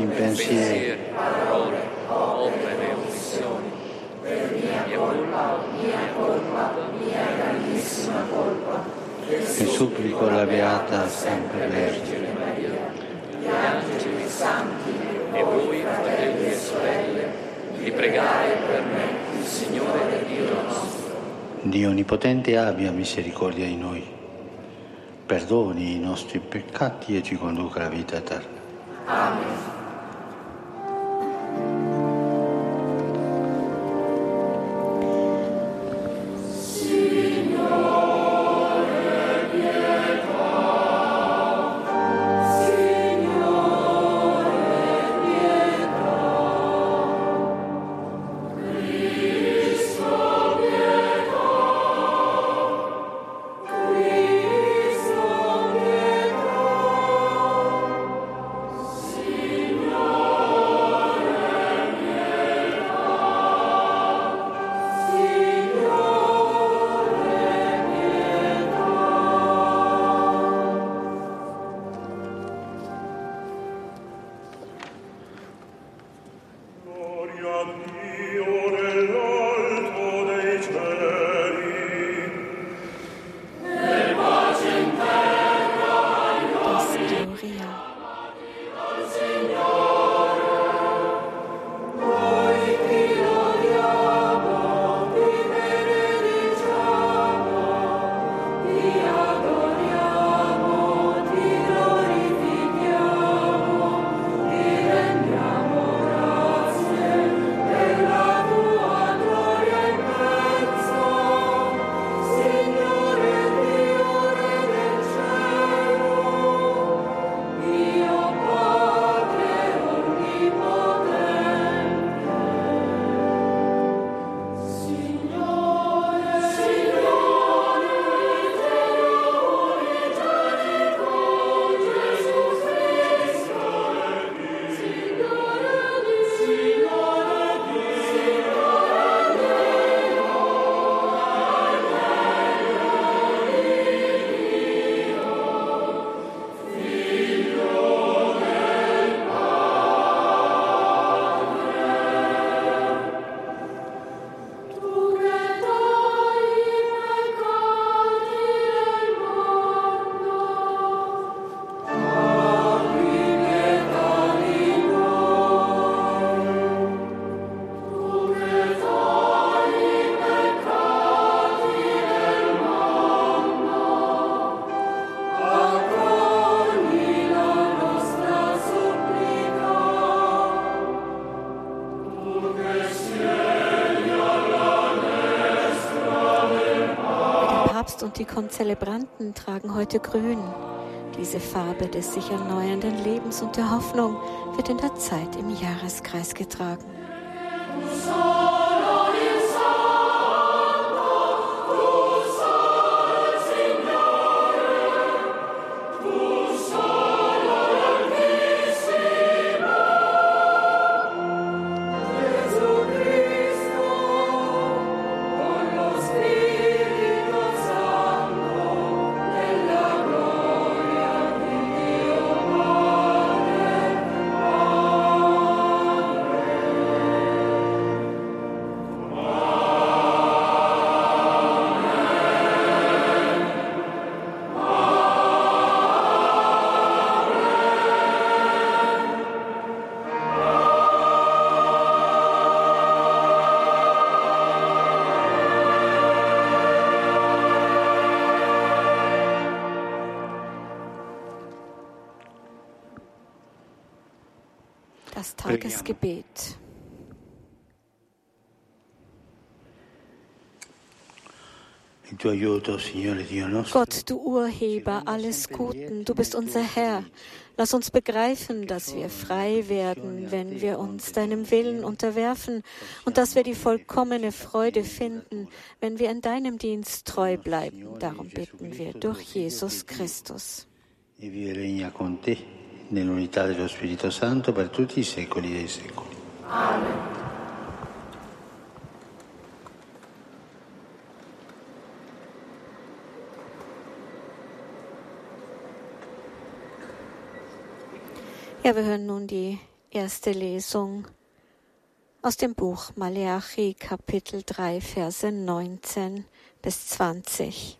in pensieri, parole, opere, omissioni. Mia colpa, mia colpa, mia grandissima colpa. e supplico la Beata sempre Vergine Maria, gli angeli santi e voi, fratelli e sorelle, di pregare per me, il Signore Dio nostro. Dio Onnipotente abbia misericordia di noi, perdoni i nostri peccati e ci conduca alla vita eterna. Amen. Und die Konzelebranten tragen heute grün. Diese Farbe des sich erneuernden Lebens und der Hoffnung wird in der Zeit im Jahreskreis getragen. Das Tagesgebet. Gott, du Urheber alles Guten, du bist unser Herr. Lass uns begreifen, dass wir frei werden, wenn wir uns deinem Willen unterwerfen und dass wir die vollkommene Freude finden, wenn wir in deinem Dienst treu bleiben. Darum bitten wir durch Jesus Christus. Nell'unità dello Spirito Santo per tutti i secoli dei secoli. Ja, wir hören nun die Erste Lesung aus dem Buch Maleachi Kapitel 3 Verse 19 bis 20.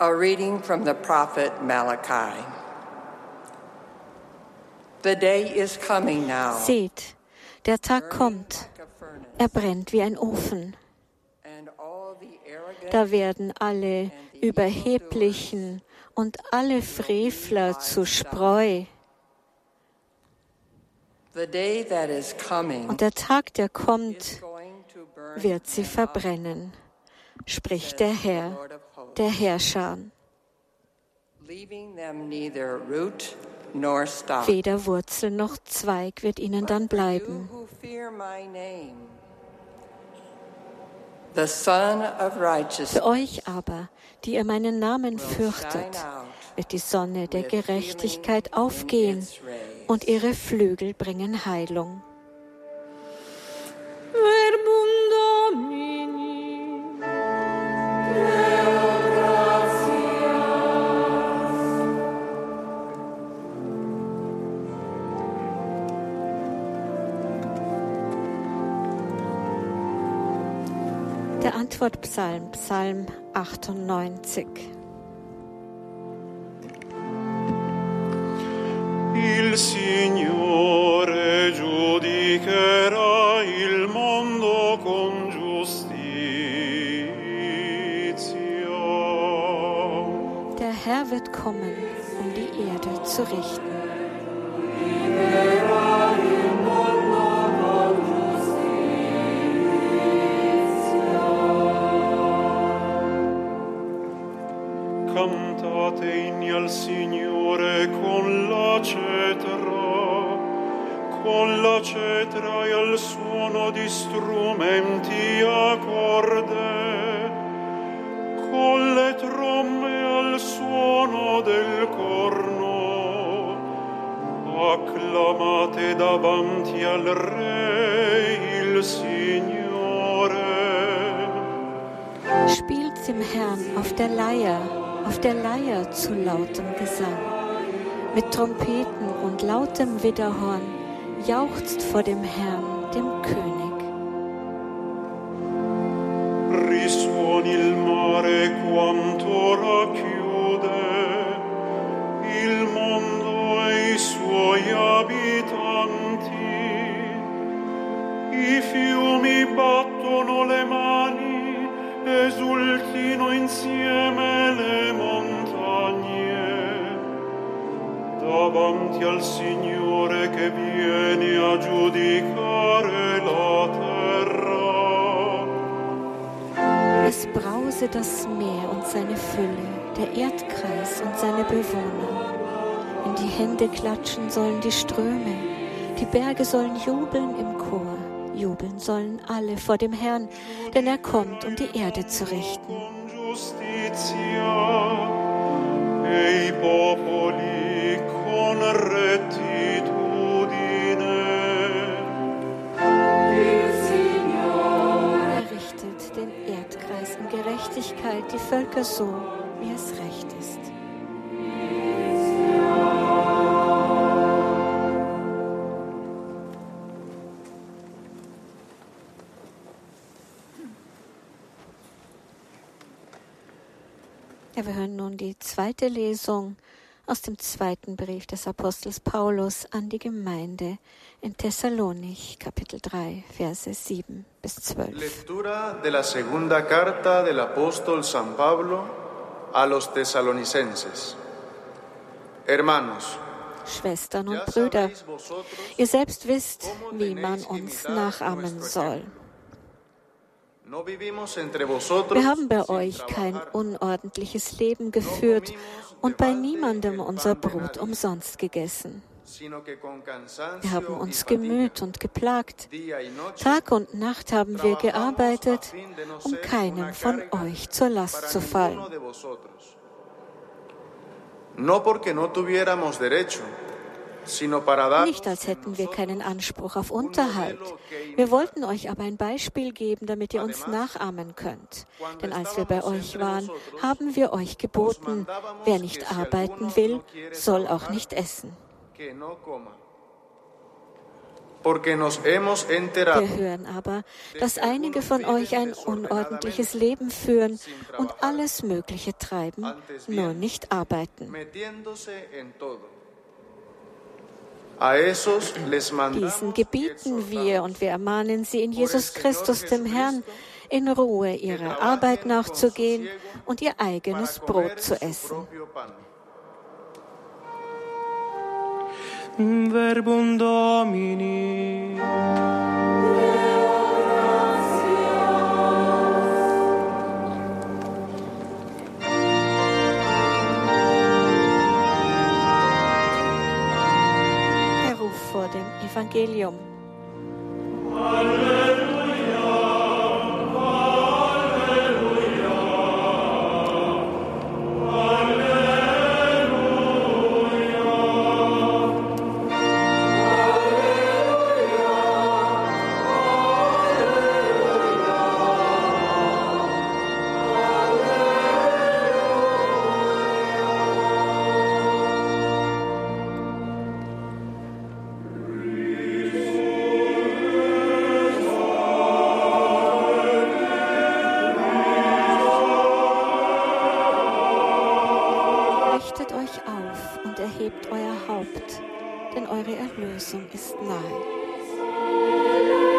A reading from the prophet Malachi. The day is coming now. Seht, der Tag kommt, er brennt wie ein Ofen. Da werden alle Überheblichen und alle Frevler zu Spreu. Und der Tag, der kommt, wird sie verbrennen, spricht der Herr, der Herrscher. Weder Wurzel noch Zweig wird ihnen dann You bleiben. who fear my name, the Son of Righteousness Für euch aber, die ihr meinen Namen fürchtet, wird die Sonne der Gerechtigkeit aufgehen und ihre Flügel bringen Heilung. Der Antwortpsalm, Psalm 98. Il Signore giudicherà il mondo con giustizia. Der Herr wird kommen, um die Erde zu richten. Davanti al Re il Signore. Spielt dem Herrn auf der Leier, auf der Leier zu lautem Gesang. Mit Trompeten und lautem Widderhorn jauchzt vor dem Herrn, dem König. Signore che viene a giudicare la terra. Es brause das Meer und seine Fülle, der Erdkreis und seine Bewohner. In die Hände klatschen sollen die Ströme, die Berge sollen jubeln im Chor. Jubeln sollen alle vor dem Herrn, denn er kommt, um die Erde zu richten. giustizia e i popoli Gerechtigkeit, die Völker so, wie es recht ist. Ja, wir hören nun die zweite Lesung aus dem zweiten Brief des Apostels Paulus an die Gemeinde in Thessalonich, Kapitel 3, Verse 7 bis 12. Lectura de la segunda carta del apóstol San Pablo a los tesalonicenses. Hermanos, Schwestern und Brüder, ihr selbst wisst, wie man uns nachahmen soll. Wir haben bei euch kein unordentliches Leben geführt und bei niemandem unser Brot umsonst gegessen. Wir haben uns gemüht und geplagt. Tag und Nacht haben wir gearbeitet, um keinem von euch zur Last zu fallen. No porque no tuviéramos derecho, Nicht als hätten wir keinen Anspruch auf Unterhalt. Wir wollten euch aber ein Beispiel geben, damit ihr uns nachahmen könnt. Denn als wir bei euch waren, haben wir euch geboten, wer nicht arbeiten will, soll auch nicht essen. Wir hören aber, dass einige von euch ein unordentliches Leben führen und alles Mögliche treiben, nur nicht arbeiten. Diesen gebieten wir und wir ermahnen sie in Jesus Christus, dem Herrn, in Ruhe ihrer Arbeit nachzugehen und ihr eigenes Brot zu essen. Verbum Domini. Evangelium. Denn eure Erlösung ist nahe.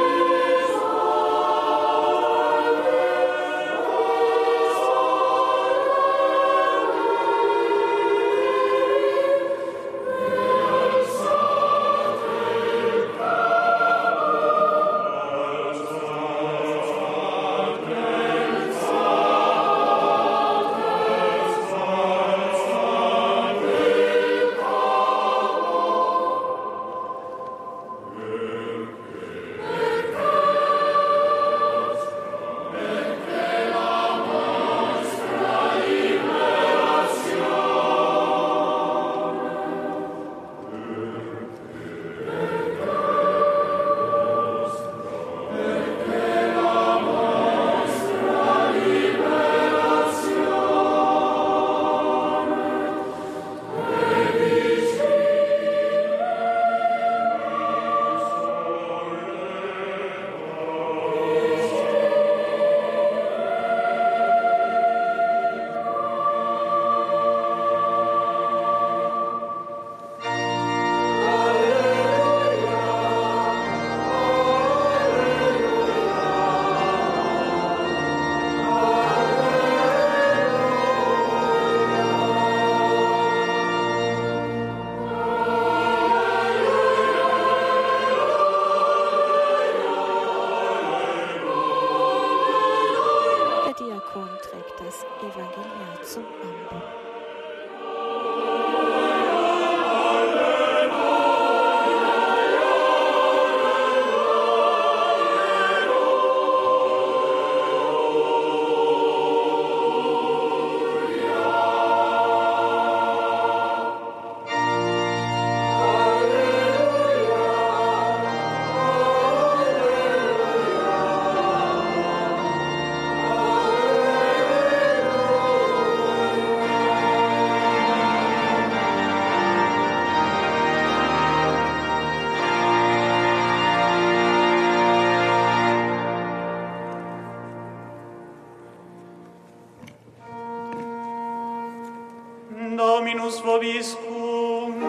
Vobiscum.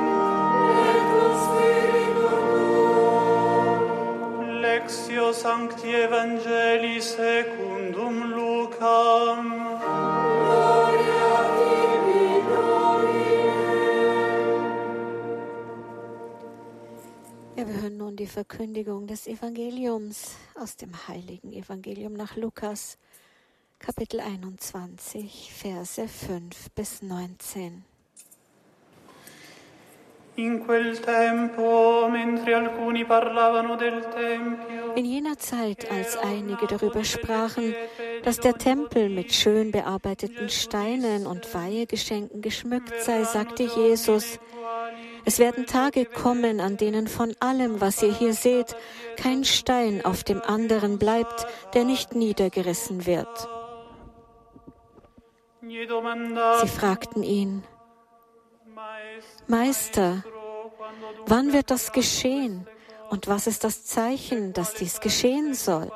Lectio Sancti Evangelii secundum Lucam. Wir hören nun die Verkündigung des Evangeliums aus dem heiligen Evangelium nach Lukas, Kapitel 21, Verse 5 bis 19. In quel tempo, mentre alcuni parlavano del Tempio, In jener Zeit, als einige darüber sprachen, dass der Tempel mit schön bearbeiteten Steinen und Weihegeschenken geschmückt sei, sagte Jesus, Es werden Tage kommen, an denen von allem, was ihr hier seht, kein Stein auf dem anderen bleibt, der nicht niedergerissen wird. Sie fragten ihn, Meister, wann wird das geschehen? Und was ist das Zeichen, dass dies geschehen soll?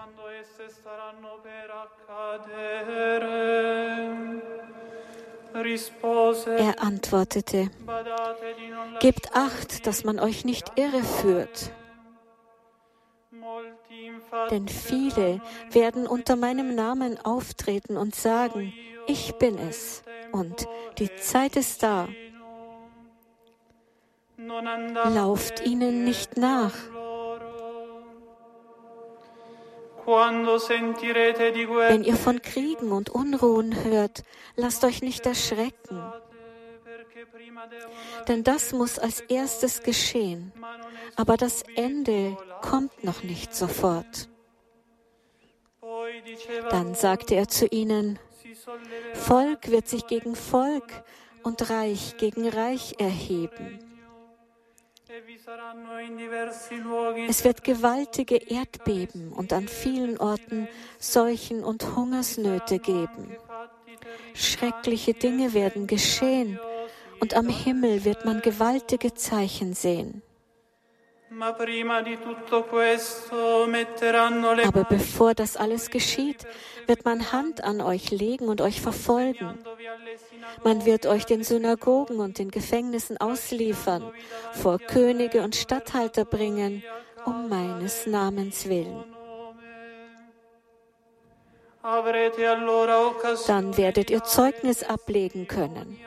Er antwortete, Gebt acht, dass man euch nicht irreführt. Denn viele werden unter meinem Namen auftreten und sagen, ich bin es und die Zeit ist da. Lauft ihnen nicht nach. Wenn ihr von Kriegen und Unruhen hört, lasst euch nicht erschrecken. Denn das muss als erstes geschehen, aber das Ende kommt noch nicht sofort. Dann sagte er zu ihnen, Volk wird sich gegen Volk und Reich gegen Reich erheben. Es wird gewaltige Erdbeben und an vielen Orten Seuchen und Hungersnöte geben. Schreckliche Dinge werden geschehen und am Himmel wird man gewaltige Zeichen sehen. Aber bevor das alles geschieht, wird man Hand an euch legen und euch verfolgen. Man wird euch den Synagogen und den Gefängnissen ausliefern, vor Könige und Statthalter bringen, um meines Namens willen. Dann werdet ihr Zeugnis ablegen können.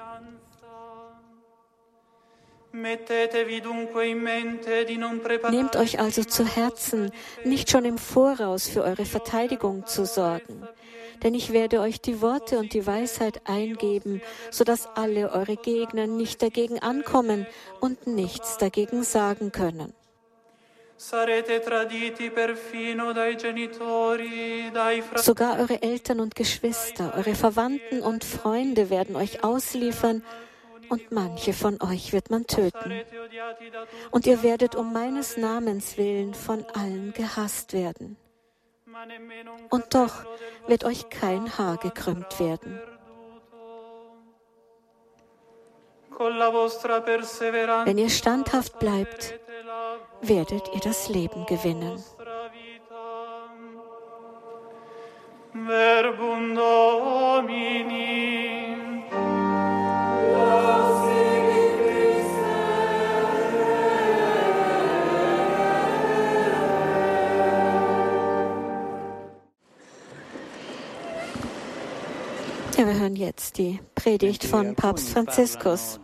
Nehmt euch also zu Herzen, nicht schon im Voraus für eure Verteidigung zu sorgen. Denn ich werde euch die Worte und die Weisheit eingeben, sodass alle eure Gegner nicht dagegen ankommen und nichts dagegen sagen können. Sogar eure Eltern und Geschwister, eure Verwandten und Freunde werden euch ausliefern und manche von euch wird man töten. Und ihr werdet um meines Namens willen von allen gehasst werden. Und doch wird euch kein Haar gekrümmt werden. Wenn ihr standhaft bleibt, werdet ihr das Leben gewinnen. Verbum Domini. Wir hören jetzt die Predigt von Papst Franziskus.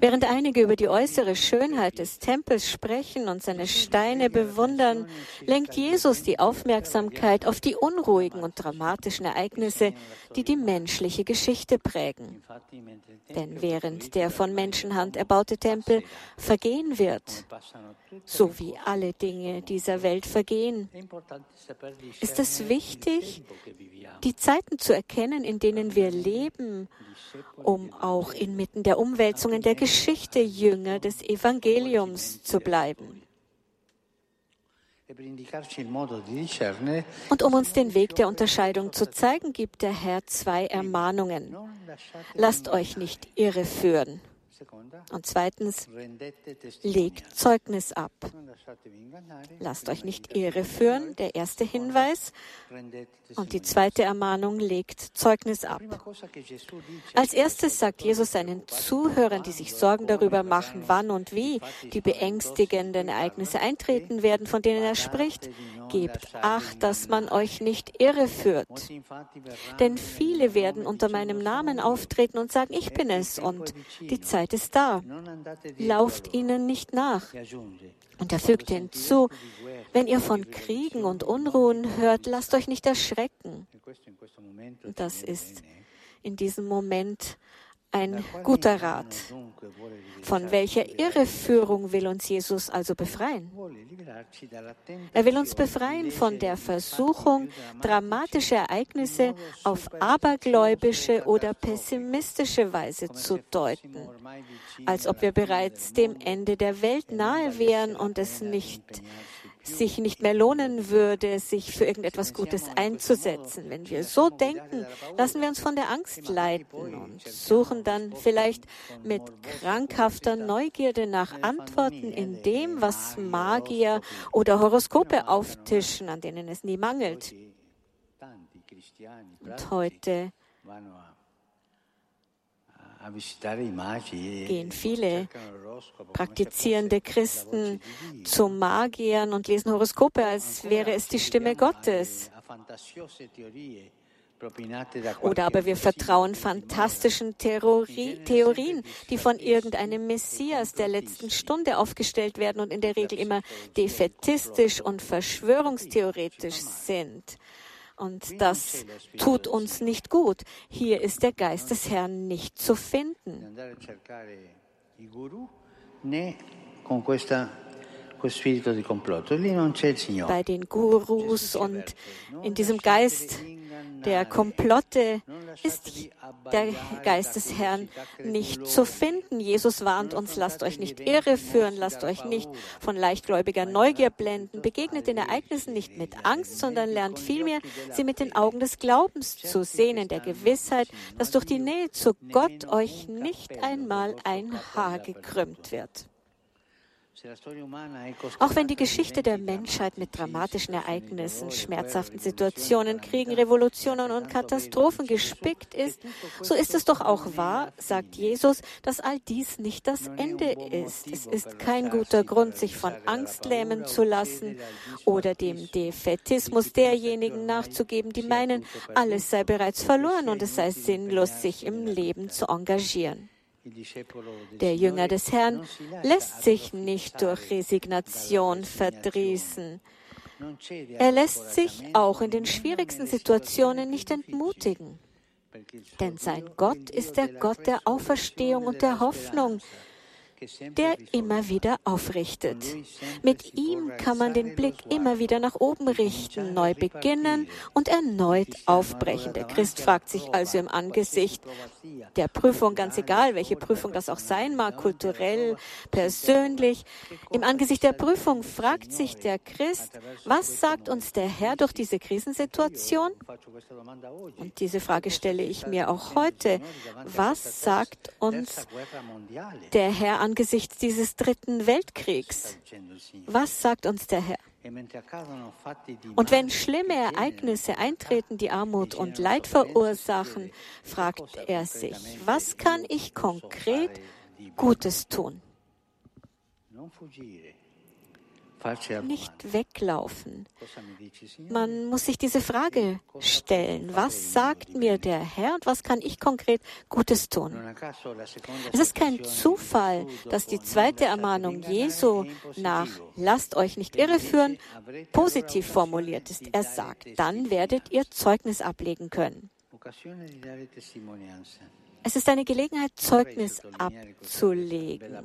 Während einige über die äußere Schönheit des Tempels sprechen und seine Steine bewundern, lenkt Jesus die Aufmerksamkeit auf die unruhigen und dramatischen Ereignisse, die die menschliche Geschichte prägen. Denn während der von Menschenhand erbaute Tempel vergehen wird, so wie alle Dinge dieser Welt vergehen, ist es wichtig, die Zeiten zu erkennen, in denen wir leben, um auch inmitten der Umwälzungen der Geschichte Jünger des Evangeliums zu bleiben. Und um uns den Weg der Unterscheidung zu zeigen, gibt der Herr zwei Ermahnungen. Lasst euch nicht irreführen. Und zweitens, legt Zeugnis ab. Lasst euch nicht irreführen, der erste Hinweis. Und die zweite Ermahnung, legt Zeugnis ab. Als erstes sagt Jesus seinen Zuhörern, die sich Sorgen darüber machen, wann und wie die beängstigenden Ereignisse eintreten werden, von denen er spricht, gebt acht, dass man euch nicht irreführt. Denn viele werden unter meinem Namen auftreten und sagen, ich bin es und die Zeit ist da. Lauft ihnen nicht nach. Und er fügte hinzu, wenn ihr von Kriegen und Unruhen hört, lasst euch nicht erschrecken. Das ist in diesem Moment ein guter Rat. Von welcher Irreführung will uns Jesus also befreien? Er will uns befreien von der Versuchung, dramatische Ereignisse auf abergläubische oder pessimistische Weise zu deuten, als ob wir bereits dem Ende der Welt nahe wären und es nicht sich nicht mehr lohnen würde, sich für irgendetwas Gutes einzusetzen. Wenn wir so denken, lassen wir uns von der Angst leiten und suchen dann vielleicht mit krankhafter Neugierde nach Antworten in dem, was Magier oder Horoskope auftischen, an denen es nie mangelt. Und heute gehen viele praktizierende Christen zu Magiern und lesen Horoskope, als wäre es die Stimme Gottes. Oder aber wir vertrauen fantastischen Theorie, Theorien, die von irgendeinem Messias der letzten Stunde aufgestellt werden und in der Regel immer defetistisch und verschwörungstheoretisch sind. Und das tut uns nicht gut. Hier ist der Geist des Herrn nicht zu finden. Bei den Gurus und in diesem Geist der Komplotte ist der Geist des Herrn nicht zu finden. Jesus warnt uns, lasst euch nicht irreführen, lasst euch nicht von leichtgläubiger Neugier blenden, begegnet den Ereignissen nicht mit Angst, sondern lernt vielmehr, sie mit den Augen des Glaubens zu sehen, in der Gewissheit, dass durch die Nähe zu Gott euch nicht einmal ein Haar gekrümmt wird. Auch wenn die Geschichte der Menschheit mit dramatischen Ereignissen, schmerzhaften Situationen, Kriegen, Revolutionen und Katastrophen gespickt ist, so ist es doch auch wahr, sagt Jesus, dass all dies nicht das Ende ist. Es ist kein guter Grund, sich von Angst lähmen zu lassen oder dem Defetismus derjenigen nachzugeben, die meinen, alles sei bereits verloren und es sei sinnlos, sich im Leben zu engagieren. Der Jünger des Herrn lässt sich nicht durch Resignation verdrießen. Er lässt sich auch in den schwierigsten Situationen nicht entmutigen. Denn sein Gott ist der Gott der Auferstehung und der Hoffnung, der immer wieder aufrichtet. Mit ihm kann man den Blick immer wieder nach oben richten, neu beginnen und erneut aufbrechen. Der Christ fragt sich also im Angesicht der Prüfung, ganz egal, welche Prüfung das auch sein mag, kulturell, persönlich, im Angesicht der Prüfung fragt sich der Christ, was sagt uns der Herr durch diese Krisensituation? Und diese Frage stelle ich mir auch heute. Was sagt uns der Herr angesichts dieses dritten Weltkriegs? Was sagt uns der Herr? Und wenn schlimme Ereignisse eintreten, die Armut und Leid verursachen, fragt er sich, was kann ich konkret Gutes tun? Nicht weglaufen. Man muss sich diese Frage stellen. Was sagt mir der Herr und was kann ich konkret Gutes tun? Es ist kein Zufall, dass die zweite Ermahnung Jesu nach Lasst euch nicht irreführen positiv formuliert ist. Er sagt, dann werdet ihr Zeugnis ablegen können. Es ist eine Gelegenheit, Zeugnis abzulegen.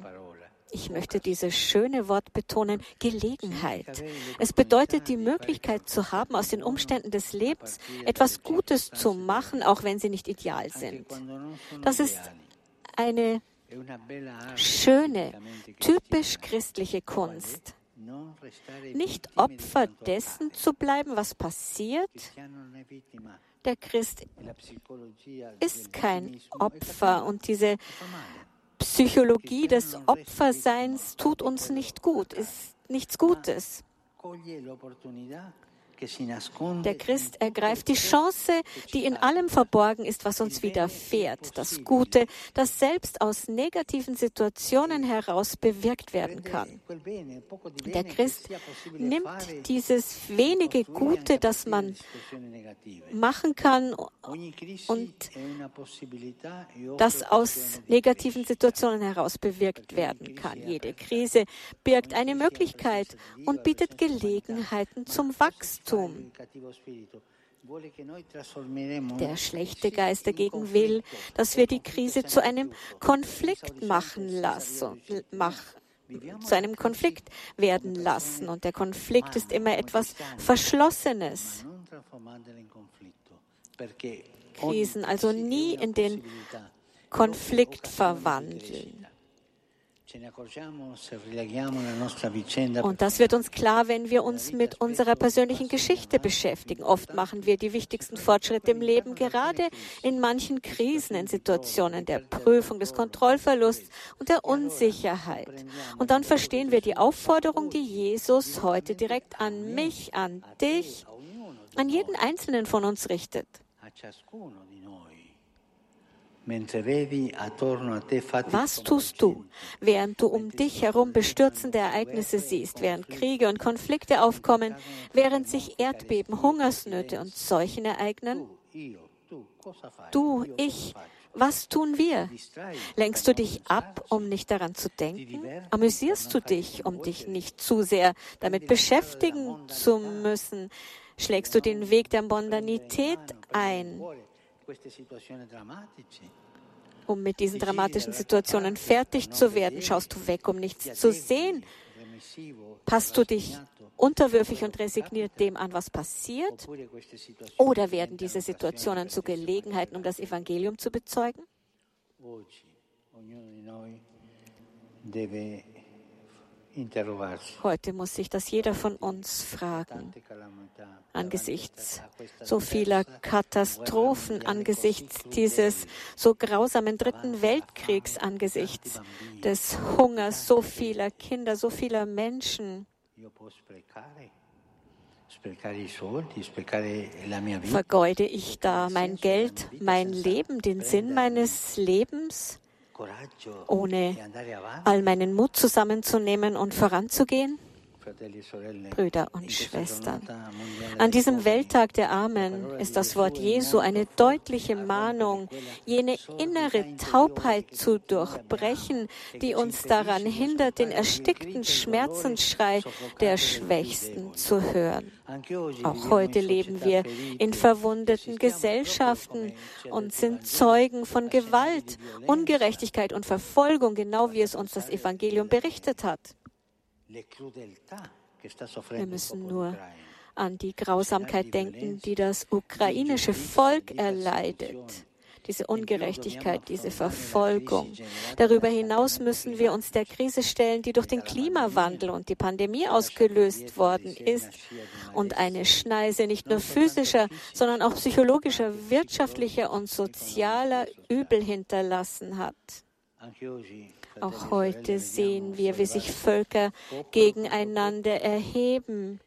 Ich möchte dieses schöne Wort betonen, Gelegenheit. Es bedeutet die Möglichkeit zu haben, aus den Umständen des Lebens etwas Gutes zu machen, auch wenn sie nicht ideal sind. Das ist eine schöne, typisch christliche Kunst. Nicht Opfer dessen zu bleiben, was passiert. Der Christ ist kein Opfer und diese Psychologie des Opferseins tut uns nicht gut, ist nichts Gutes. Der Christ ergreift die Chance, die in allem verborgen ist, was uns widerfährt, das Gute, das selbst aus negativen Situationen heraus bewirkt werden kann. Der Christ nimmt dieses wenige Gute, das man machen kann und das aus negativen Situationen heraus bewirkt werden kann. Jede Krise birgt eine Möglichkeit und bietet Gelegenheiten zum Wachstum. Wachstum. Der schlechte Geist dagegen will, dass wir die Krise zu einem Konflikt machen lassen, mach, zu einem Konflikt werden lassen. Und der Konflikt ist immer etwas Verschlossenes. Krisen also nie in den Konflikt verwandeln. Und das wird uns klar, wenn wir uns mit unserer persönlichen Geschichte beschäftigen. Oft machen wir die wichtigsten Fortschritte im Leben gerade in manchen Krisen, in Situationen der Prüfung, des Kontrollverlusts und der Unsicherheit. Und dann verstehen wir die Aufforderung, die Jesus heute direkt an mich, an dich, an jeden Einzelnen von uns richtet. Was tust du, während du um dich herum bestürzende Ereignisse siehst, während Kriege und Konflikte aufkommen, während sich Erdbeben, Hungersnöte und Seuchen ereignen? Du, ich, was tun wir? Lenkst du dich ab, um nicht daran zu denken? Amüsierst du dich, um dich nicht zu sehr damit beschäftigen zu müssen? Schlägst du den Weg der Mondanität ein? Um mit diesen dramatischen Situationen fertig zu werden? Schaust du weg, um nichts zu sehen? Passt du dich unterwürfig und resigniert dem an, was passiert? Oder werden diese Situationen zu Gelegenheiten, um das Evangelium zu bezeugen? Heute muss sich das jeder von uns fragen. Angesichts so vieler Katastrophen, angesichts dieses so grausamen Dritten Weltkriegs, angesichts des Hungers so vieler Kinder, so vieler Menschen. Vergeude ich da mein Geld, mein Leben, den Sinn meines Lebens? Ohne all meinen Mut zusammenzunehmen und voranzugehen? Brüder und Schwestern. An diesem Welttag der Armen ist das Wort Jesu eine deutliche Mahnung, jene innere Taubheit zu durchbrechen, die uns daran hindert, den erstickten Schmerzensschrei der Schwächsten zu hören. Auch heute leben wir in verwundeten Gesellschaften und sind Zeugen von Gewalt, Ungerechtigkeit und Verfolgung, genau wie es uns das Evangelium berichtet hat. Wir müssen nur an die Grausamkeit denken, die das ukrainische Volk erleidet. Diese Ungerechtigkeit, diese Verfolgung. Darüber hinaus müssen wir uns der Krise stellen, die durch den Klimawandel und die Pandemie ausgelöst worden ist und eine Schneise nicht nur physischer, sondern auch psychologischer, wirtschaftlicher und sozialer Übel hinterlassen hat. Auch heute sehen wir, wie sich Völker gegeneinander erheben.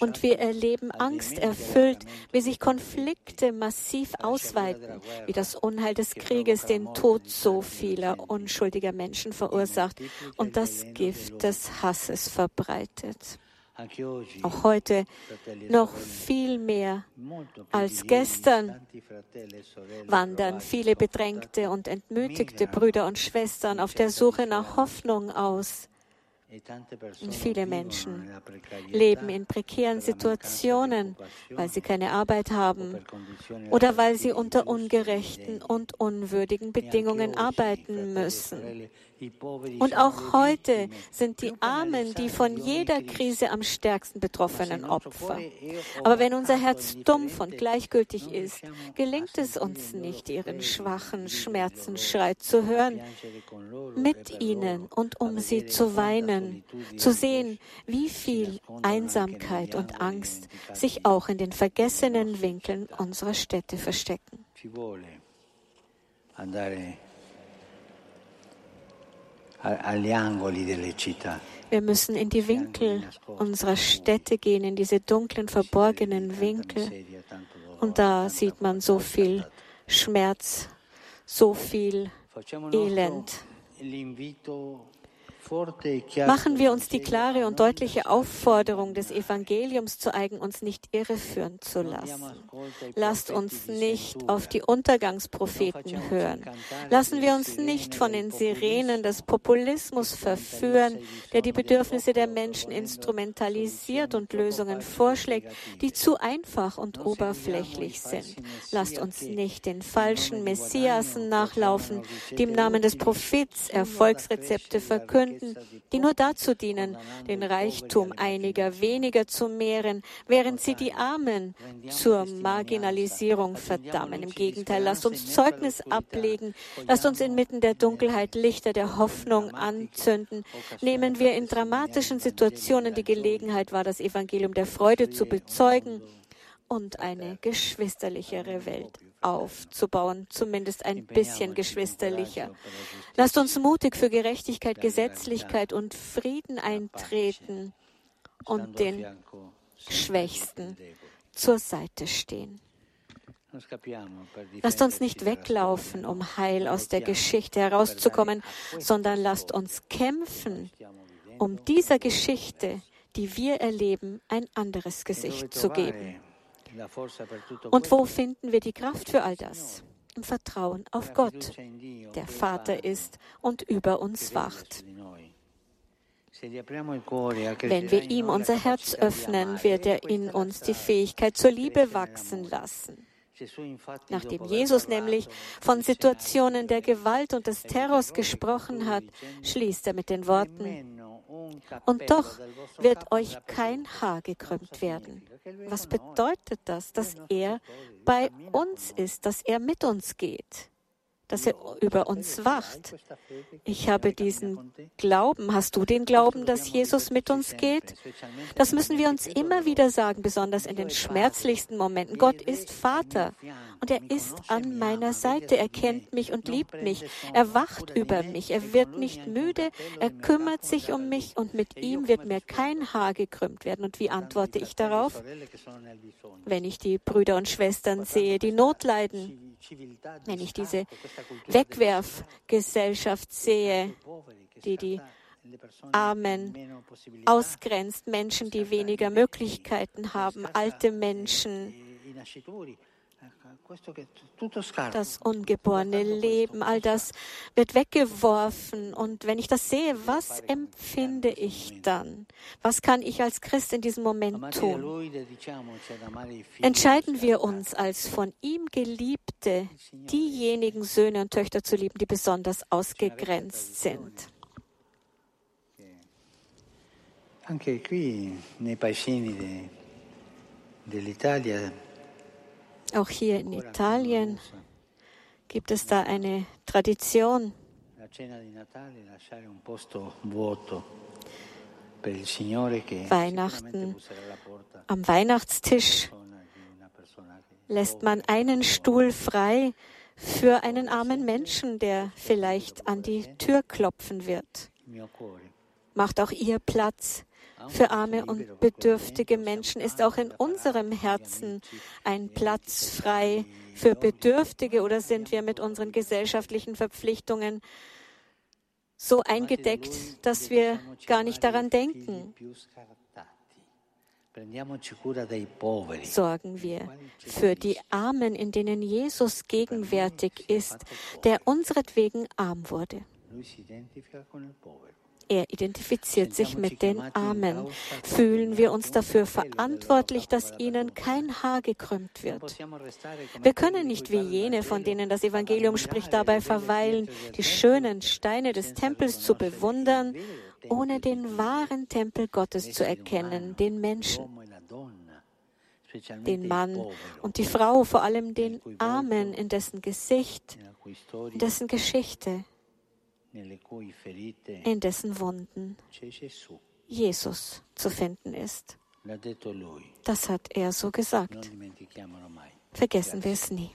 Und wir erleben angsterfüllt, wie sich Konflikte massiv ausweiten, wie das Unheil des Krieges den Tod so vieler unschuldiger Menschen verursacht und das Gift des Hasses verbreitet. Auch heute noch viel mehr als gestern wandern viele bedrängte und entmütigte Brüder und Schwestern auf der Suche nach Hoffnung aus. Und viele Menschen leben in prekären Situationen, weil sie keine Arbeit haben oder weil sie unter ungerechten und unwürdigen Bedingungen arbeiten müssen. Und auch heute sind die Armen die von jeder Krise am stärksten betroffenen Opfer. Aber wenn unser Herz dumpf und gleichgültig ist, gelingt es uns nicht, ihren schwachen Schmerzensschrei zu hören, mit ihnen und um sie zu weinen, zu sehen, wie viel Einsamkeit und Angst sich auch in den vergessenen Winkeln unserer Städte verstecken. Wir müssen in die Winkel unserer Städte gehen, in diese dunklen, verborgenen Winkel. Und da sieht man so viel Schmerz, so viel Elend. Machen wir uns die klare und deutliche Aufforderung des Evangeliums zu eigen, uns nicht irreführen zu lassen. Lasst uns nicht auf die Untergangspropheten hören. Lassen wir uns nicht von den Sirenen des Populismus verführen, der die Bedürfnisse der Menschen instrumentalisiert und Lösungen vorschlägt, die zu einfach und oberflächlich sind. Lasst uns nicht den falschen Messiasen nachlaufen, die im Namen des Prophets Erfolgsrezepte verkünden, die nur dazu dienen, den Reichtum einiger weniger zu mehren, während sie die Armen zur Marginalisierung verdammen. Im Gegenteil, lasst uns Zeugnis ablegen, lasst uns inmitten der Dunkelheit Lichter der Hoffnung anzünden. Nehmen wir in dramatischen Situationen die Gelegenheit wahr, das Evangelium der Freude zu bezeugen und eine geschwisterlichere Welt aufzubauen, zumindest ein bisschen geschwisterlicher. Lasst uns mutig für Gerechtigkeit, Gesetzlichkeit und Frieden eintreten und den Schwächsten zur Seite stehen. Lasst uns nicht weglaufen, um heil aus der Geschichte herauszukommen, sondern lasst uns kämpfen, um dieser Geschichte, die wir erleben, ein anderes Gesicht zu geben. Und wo finden wir die Kraft für all das? Im Vertrauen auf Gott, der Vater ist und über uns wacht. Wenn wir ihm unser Herz öffnen, wird er in uns die Fähigkeit zur Liebe wachsen lassen. Nachdem Jesus nämlich von Situationen der Gewalt und des Terrors gesprochen hat, schließt er mit den Worten, und doch wird euch kein Haar gekrümmt werden. Was bedeutet das? Dass er bei uns ist, dass er mit uns geht dass er über uns wacht. Ich habe diesen Glauben. Hast du den Glauben, dass Jesus mit uns geht? Das müssen wir uns immer wieder sagen, besonders in den schmerzlichsten Momenten. Gott ist Vater und er ist an meiner Seite. Er kennt mich und liebt mich. Er wacht über mich. Er wird nicht müde. Er kümmert sich um mich und mit ihm wird mir kein Haar gekrümmt werden. Und wie antworte ich darauf? Wenn ich die Brüder und Schwestern sehe, die Not leiden, wenn ich diese Wegwerfgesellschaft sehe, die die Armen ausgrenzt, Menschen, die weniger Möglichkeiten haben, alte Menschen, das ungeborene Leben, all das wird weggeworfen. Und wenn ich das sehe, was empfinde ich dann? Was kann ich als Christ in diesem Moment tun? Entscheiden wir uns als von ihm Geliebte, diejenigen Söhne und Töchter zu lieben, die besonders ausgegrenzt sind. Anche qui nei paesini dell'Italia auch hier in Italien gibt es da eine Tradition. Weihnachten. Am Weihnachtstisch lässt man einen Stuhl frei für einen armen Menschen, der vielleicht an die Tür klopfen wird. Macht auch ihr Platz für arme und bedürftige Menschen ist auch in unserem Herzen ein Platz frei für Bedürftige oder sind wir mit unseren gesellschaftlichen Verpflichtungen so eingedeckt, dass wir gar nicht daran denken. Sorgen wir für die Armen, in denen Jesus gegenwärtig ist, der unseretwegen arm wurde. Er identifiziert sich mit den Armen. Fühlen wir uns dafür verantwortlich, dass ihnen kein Haar gekrümmt wird. Wir können nicht wie jene, von denen das Evangelium spricht, dabei verweilen, die schönen Steine des Tempels zu bewundern, ohne den wahren Tempel Gottes zu erkennen, den Menschen den Mann und die Frau, vor allem den Armen, in dessen Gesicht, in dessen Geschichte in dessen Wunden Jesus zu finden ist. Das hat er so gesagt. Vergessen wir es nie.